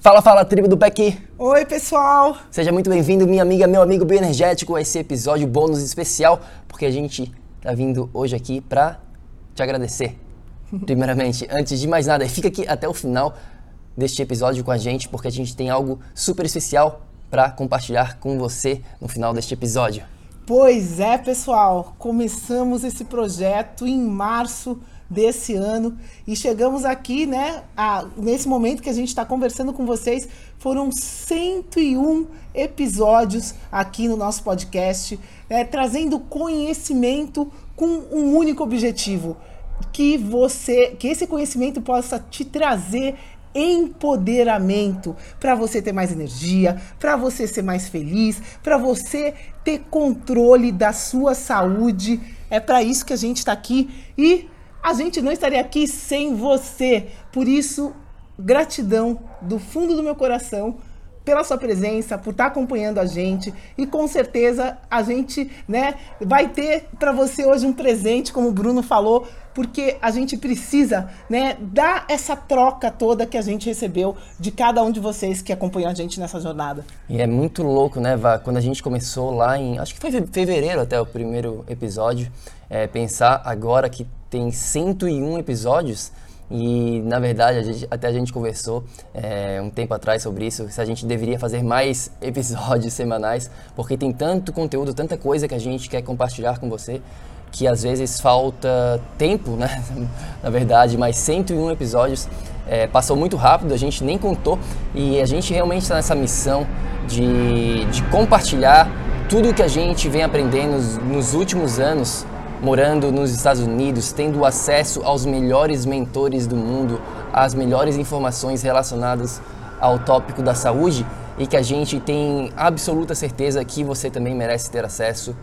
Fala, fala, tribo do PEC! Oi, pessoal! Seja muito bem-vindo, minha amiga, meu amigo bioenergético, a esse episódio bônus especial, porque a gente tá vindo hoje aqui pra te agradecer. Primeiramente, antes de mais nada, fica aqui até o final deste episódio com a gente, porque a gente tem algo super especial para compartilhar com você no final deste episódio. Pois é, pessoal, começamos esse projeto em março desse ano e chegamos aqui, né, a, nesse momento que a gente está conversando com vocês, foram 101 episódios aqui no nosso podcast, né, trazendo conhecimento com um único objetivo, que você, que esse conhecimento possa te trazer empoderamento para você ter mais energia, para você ser mais feliz, para você ter controle da sua saúde. É para isso que a gente está aqui e a gente não estaria aqui sem você. Por isso, gratidão do fundo do meu coração pela sua presença, por estar acompanhando a gente e com certeza a gente, né, vai ter para você hoje um presente, como o Bruno falou, porque a gente precisa, né, dar essa troca toda que a gente recebeu de cada um de vocês que acompanham a gente nessa jornada. E é muito louco, né, Vá? Quando a gente começou lá em, acho que foi fevereiro até o primeiro episódio, é, pensar agora que tem 101 episódios, e na verdade, a gente, até a gente conversou é, um tempo atrás sobre isso, se a gente deveria fazer mais episódios semanais, porque tem tanto conteúdo, tanta coisa que a gente quer compartilhar com você, que às vezes falta tempo, né? na verdade, mas 101 episódios é, passou muito rápido, a gente nem contou, e a gente realmente está nessa missão de, de compartilhar tudo que a gente vem aprendendo nos, nos últimos anos morando nos Estados Unidos, tendo acesso aos melhores mentores do mundo, às melhores informações relacionadas ao tópico da saúde e que a gente tem absoluta certeza que você também merece ter acesso.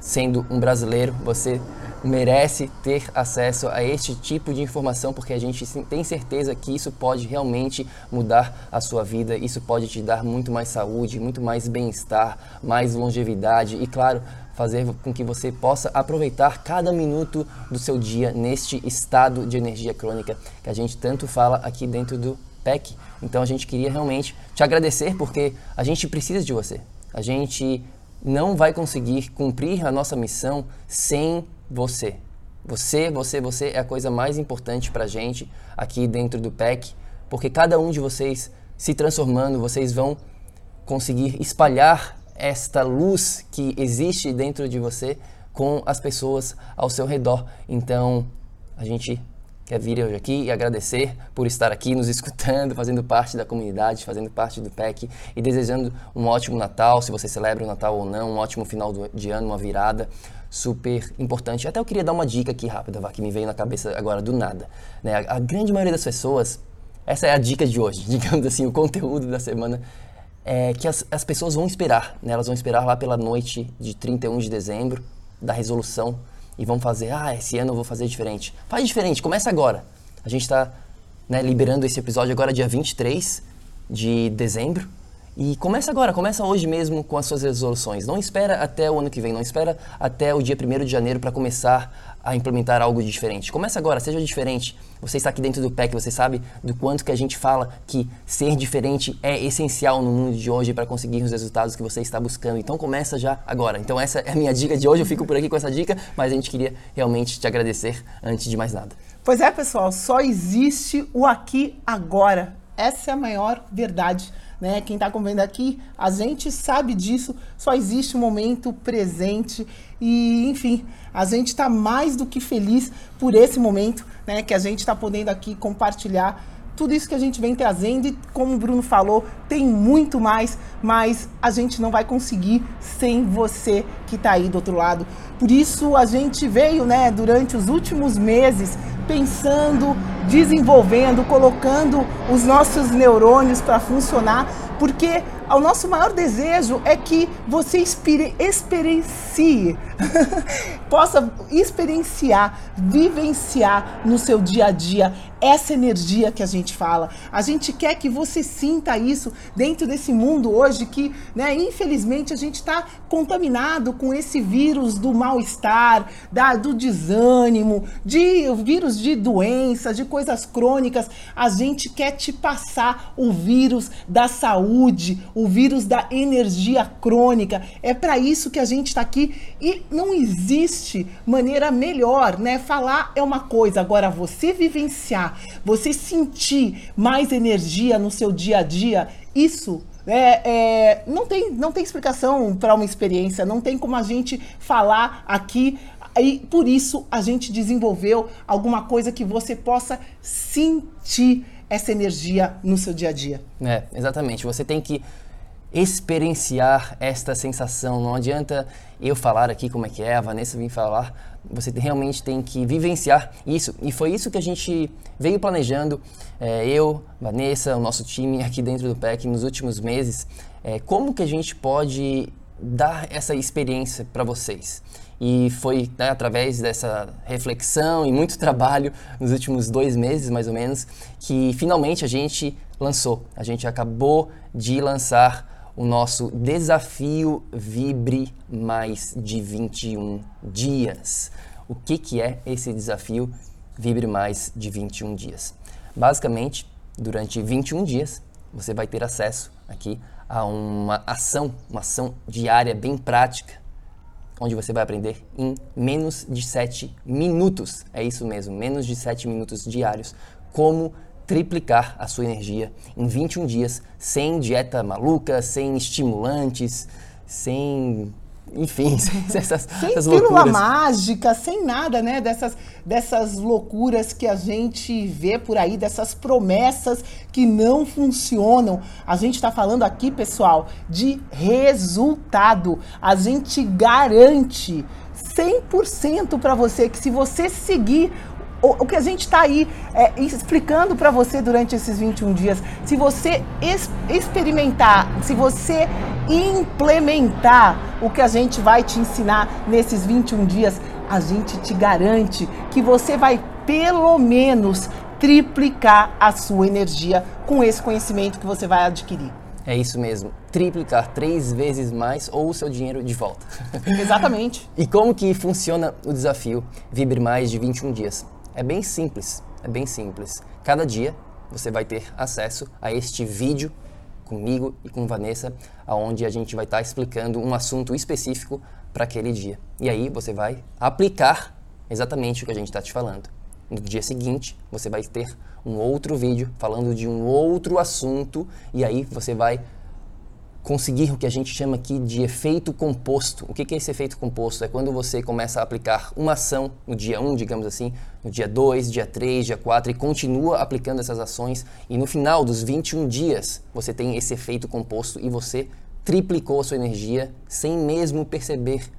Sendo um brasileiro, você merece ter acesso a este tipo de informação porque a gente tem certeza que isso pode realmente mudar a sua vida, isso pode te dar muito mais saúde, muito mais bem-estar, mais longevidade e, claro, fazer com que você possa aproveitar cada minuto do seu dia neste estado de energia crônica que a gente tanto fala aqui dentro do PEC. Então a gente queria realmente te agradecer porque a gente precisa de você. A gente não vai conseguir cumprir a nossa missão sem você. Você, você, você é a coisa mais importante para a gente aqui dentro do PEC, porque cada um de vocês se transformando, vocês vão conseguir espalhar esta luz que existe dentro de você com as pessoas ao seu redor. Então, a gente quer vir hoje aqui e agradecer por estar aqui nos escutando, fazendo parte da comunidade, fazendo parte do PEC e desejando um ótimo Natal, se você celebra o Natal ou não, um ótimo final de ano, uma virada super importante. Até eu queria dar uma dica aqui rápida, que me veio na cabeça agora do nada. Né? A, a grande maioria das pessoas, essa é a dica de hoje, digamos assim, o conteúdo da semana é, que as, as pessoas vão esperar, né? Elas vão esperar lá pela noite de 31 de dezembro da resolução e vão fazer, ah, esse ano eu vou fazer diferente. Faz diferente, começa agora. A gente está né, liberando esse episódio agora dia 23 de dezembro. E começa agora, começa hoje mesmo com as suas resoluções. Não espera até o ano que vem, não espera até o dia 1 de janeiro para começar a implementar algo diferente. Começa agora, seja diferente. Você está aqui dentro do PEC, você sabe do quanto que a gente fala que ser diferente é essencial no mundo de hoje para conseguir os resultados que você está buscando. Então começa já agora. Então essa é a minha dica de hoje, eu fico por aqui com essa dica, mas a gente queria realmente te agradecer antes de mais nada. Pois é, pessoal, só existe o aqui agora. Essa é a maior verdade né? Quem está acompanhando aqui, a gente sabe disso, só existe o um momento presente e, enfim, a gente está mais do que feliz por esse momento, né? Que a gente está podendo aqui compartilhar tudo isso que a gente vem trazendo e como o Bruno falou, tem muito mais, mas a gente não vai conseguir sem você que está aí do outro lado. Por isso a gente veio, né, durante os últimos meses pensando, desenvolvendo, colocando os nossos neurônios para funcionar porque o nosso maior desejo é que você expire, experiencie, possa experienciar, vivenciar no seu dia a dia essa energia que a gente fala. A gente quer que você sinta isso dentro desse mundo hoje que, né, infelizmente, a gente está contaminado com esse vírus do mal-estar, do desânimo, de vírus de doenças, de coisas crônicas. A gente quer te passar o vírus da saúde, o vírus da energia crônica. É para isso que a gente está aqui e não existe maneira melhor, né? Falar é uma coisa, agora você vivenciar você sentir mais energia no seu dia a dia, isso é, é, não, tem, não tem explicação para uma experiência, não tem como a gente falar aqui. E por isso a gente desenvolveu alguma coisa que você possa sentir essa energia no seu dia a dia. É, exatamente. Você tem que experienciar esta sensação. Não adianta eu falar aqui como é que é, a Vanessa vir falar. Você realmente tem que vivenciar isso. E foi isso que a gente veio planejando, é, eu, Vanessa, o nosso time aqui dentro do PEC nos últimos meses. É, como que a gente pode dar essa experiência para vocês? E foi né, através dessa reflexão e muito trabalho nos últimos dois meses, mais ou menos, que finalmente a gente lançou. A gente acabou de lançar o nosso desafio Vibre Mais de 21 dias. O que, que é esse desafio Vibre Mais de 21 dias? Basicamente, durante 21 dias, você vai ter acesso aqui a uma ação, uma ação diária bem prática, onde você vai aprender em menos de 7 minutos. É isso mesmo, menos de 7 minutos diários, como triplicar a sua energia em 21 dias, sem dieta maluca, sem estimulantes, sem. Enfim, essas, sem essas pílula mágica, sem nada, né? Dessas, dessas loucuras que a gente vê por aí, dessas promessas que não funcionam. A gente está falando aqui, pessoal, de resultado. A gente garante 100% para você que se você seguir o, que a gente está aí é, explicando para você durante esses 21 dias, se você es, experimentar, se você implementar o que a gente vai te ensinar nesses 21 dias, a gente te garante que você vai pelo menos triplicar a sua energia com esse conhecimento que você vai adquirir. É isso mesmo, triplicar três vezes mais ou o seu dinheiro de volta. Exatamente. e como que funciona o desafio Vibre Mais de 21 dias? É bem simples, é bem simples. Cada dia você vai ter acesso a este vídeo comigo e com Vanessa, aonde a gente vai estar tá explicando um assunto específico para aquele dia. E aí você vai aplicar exatamente o que a gente está te falando. No dia seguinte, você vai ter um outro vídeo falando de um outro assunto e aí você vai conseguir o que a gente chama aqui de efeito composto. O que é esse efeito composto? É quando você começa a aplicar uma ação no dia 1, digamos assim, no dia 2, dia 3, dia 4 e continua aplicando essas ações e no final dos 21 dias você tem esse efeito composto e você triplicou a sua energia sem mesmo perceber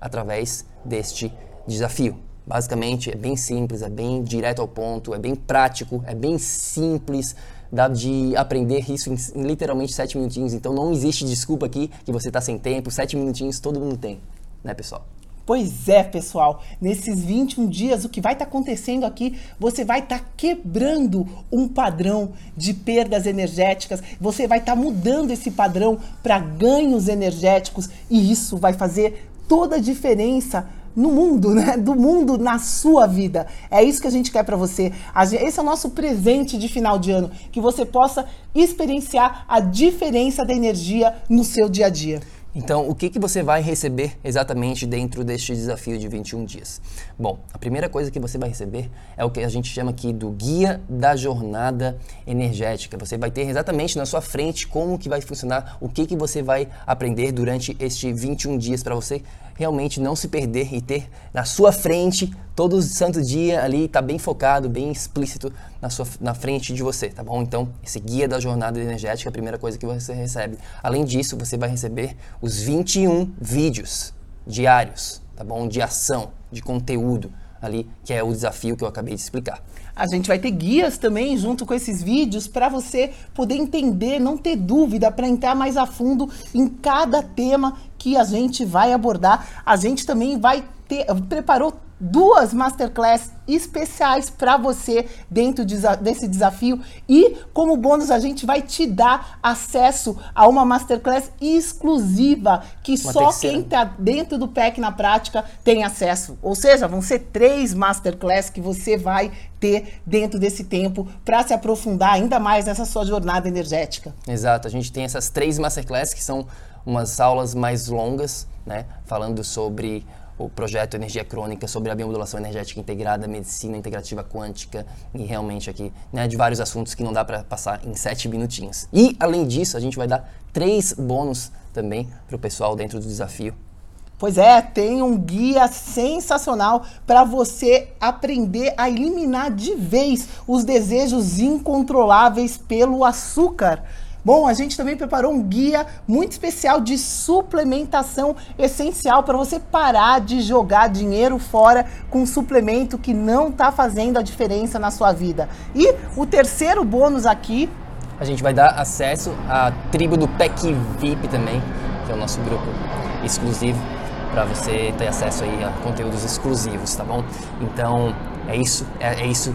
através deste desafio. Basicamente é bem simples, é bem direto ao ponto, é bem prático, é bem simples dá de aprender isso em, em literalmente sete minutinhos. Então não existe desculpa aqui que você está sem tempo. Sete minutinhos todo mundo tem, né, pessoal? Pois é, pessoal. Nesses 21 dias, o que vai estar tá acontecendo aqui, você vai estar tá quebrando um padrão de perdas energéticas, você vai estar tá mudando esse padrão para ganhos energéticos e isso vai fazer toda a diferença no mundo, né? Do mundo na sua vida. É isso que a gente quer para você. Esse é o nosso presente de final de ano, que você possa experienciar a diferença da energia no seu dia a dia. Então, o que, que você vai receber exatamente dentro deste desafio de 21 dias? Bom, a primeira coisa que você vai receber é o que a gente chama aqui do guia da jornada energética. Você vai ter exatamente na sua frente como que vai funcionar, o que, que você vai aprender durante este 21 dias para você realmente não se perder e ter na sua frente todo santo dia ali, tá bem focado, bem explícito na, sua, na frente de você, tá bom? Então, esse guia da jornada energética é a primeira coisa que você recebe. Além disso, você vai receber os 21 vídeos diários, tá bom? De ação, de conteúdo, ali, que é o desafio que eu acabei de explicar. A gente vai ter guias também junto com esses vídeos para você poder entender, não ter dúvida, para entrar mais a fundo em cada tema que a gente vai abordar. A gente também vai ter, preparou duas masterclass especiais para você dentro desse desafio e como bônus a gente vai te dar acesso a uma masterclass exclusiva que uma só terceira. quem está dentro do PEC na prática tem acesso. Ou seja, vão ser três masterclass que você vai ter dentro desse tempo para se aprofundar ainda mais nessa sua jornada energética. Exato, a gente tem essas três masterclass que são umas aulas mais longas, né, falando sobre o projeto Energia Crônica sobre a biomodulação energética integrada, medicina integrativa quântica e realmente aqui, né, de vários assuntos que não dá para passar em sete minutinhos. E além disso, a gente vai dar três bônus também para o pessoal dentro do desafio. Pois é, tem um guia sensacional para você aprender a eliminar de vez os desejos incontroláveis pelo açúcar. Bom, a gente também preparou um guia muito especial de suplementação essencial para você parar de jogar dinheiro fora com um suplemento que não está fazendo a diferença na sua vida. E o terceiro bônus aqui. A gente vai dar acesso à tribo do PEC VIP também, que é o nosso grupo exclusivo para você ter acesso aí a conteúdos exclusivos, tá bom? Então é isso, é, é isso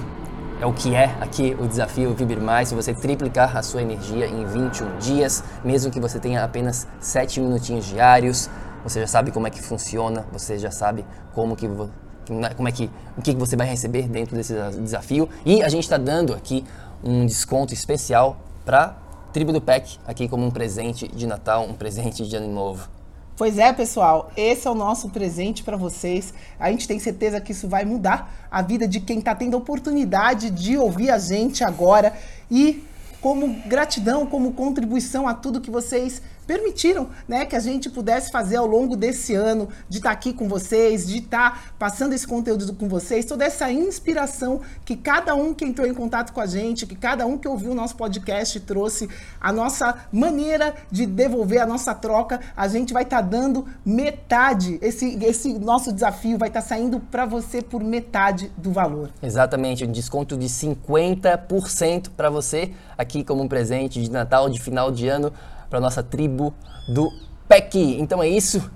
é o que é aqui o desafio Vibre Mais, você triplicar a sua energia em 21 dias, mesmo que você tenha apenas 7 minutinhos diários. Você já sabe como é que funciona, você já sabe como que né, como é que o que você vai receber dentro desse desafio e a gente está dando aqui um desconto especial para Tribo do PEC aqui como um presente de Natal, um presente de Ano Novo. Pois é, pessoal, esse é o nosso presente para vocês. A gente tem certeza que isso vai mudar a vida de quem está tendo a oportunidade de ouvir a gente agora e como gratidão, como contribuição a tudo que vocês permitiram né, que a gente pudesse fazer ao longo desse ano, de estar tá aqui com vocês, de estar tá passando esse conteúdo com vocês, toda essa inspiração que cada um que entrou em contato com a gente, que cada um que ouviu o nosso podcast trouxe, a nossa maneira de devolver a nossa troca, a gente vai estar tá dando metade, esse, esse nosso desafio vai estar tá saindo para você por metade do valor. Exatamente, um desconto de 50% para você aqui como um presente de Natal, de final de ano para nossa tribo do PEC. Então é isso.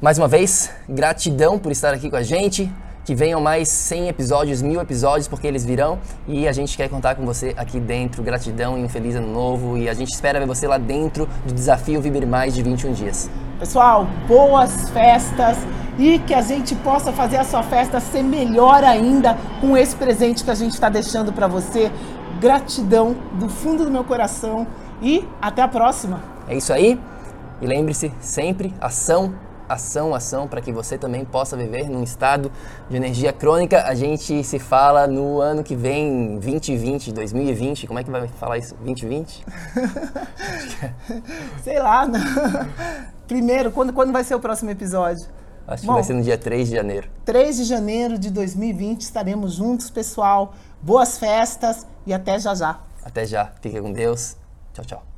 Mais uma vez, gratidão por estar aqui com a gente. Que venham mais 100 episódios, mil episódios, porque eles virão. E a gente quer contar com você aqui dentro. Gratidão e um feliz ano novo. E a gente espera ver você lá dentro do desafio Viver Mais de 21 dias. Pessoal, boas festas e que a gente possa fazer a sua festa ser melhor ainda com esse presente que a gente está deixando para você. Gratidão do fundo do meu coração e até a próxima. É isso aí. E lembre-se sempre ação, ação, ação para que você também possa viver num estado de energia crônica. A gente se fala no ano que vem, 2020, 2020. Como é que vai falar isso? 2020? Sei lá. Não. Primeiro, quando, quando vai ser o próximo episódio? Acho que Bom, vai ser no dia 3 de janeiro. 3 de janeiro de 2020 estaremos juntos, pessoal. Boas festas e até já já. Até já. Fique com Deus. Tchau, tchau.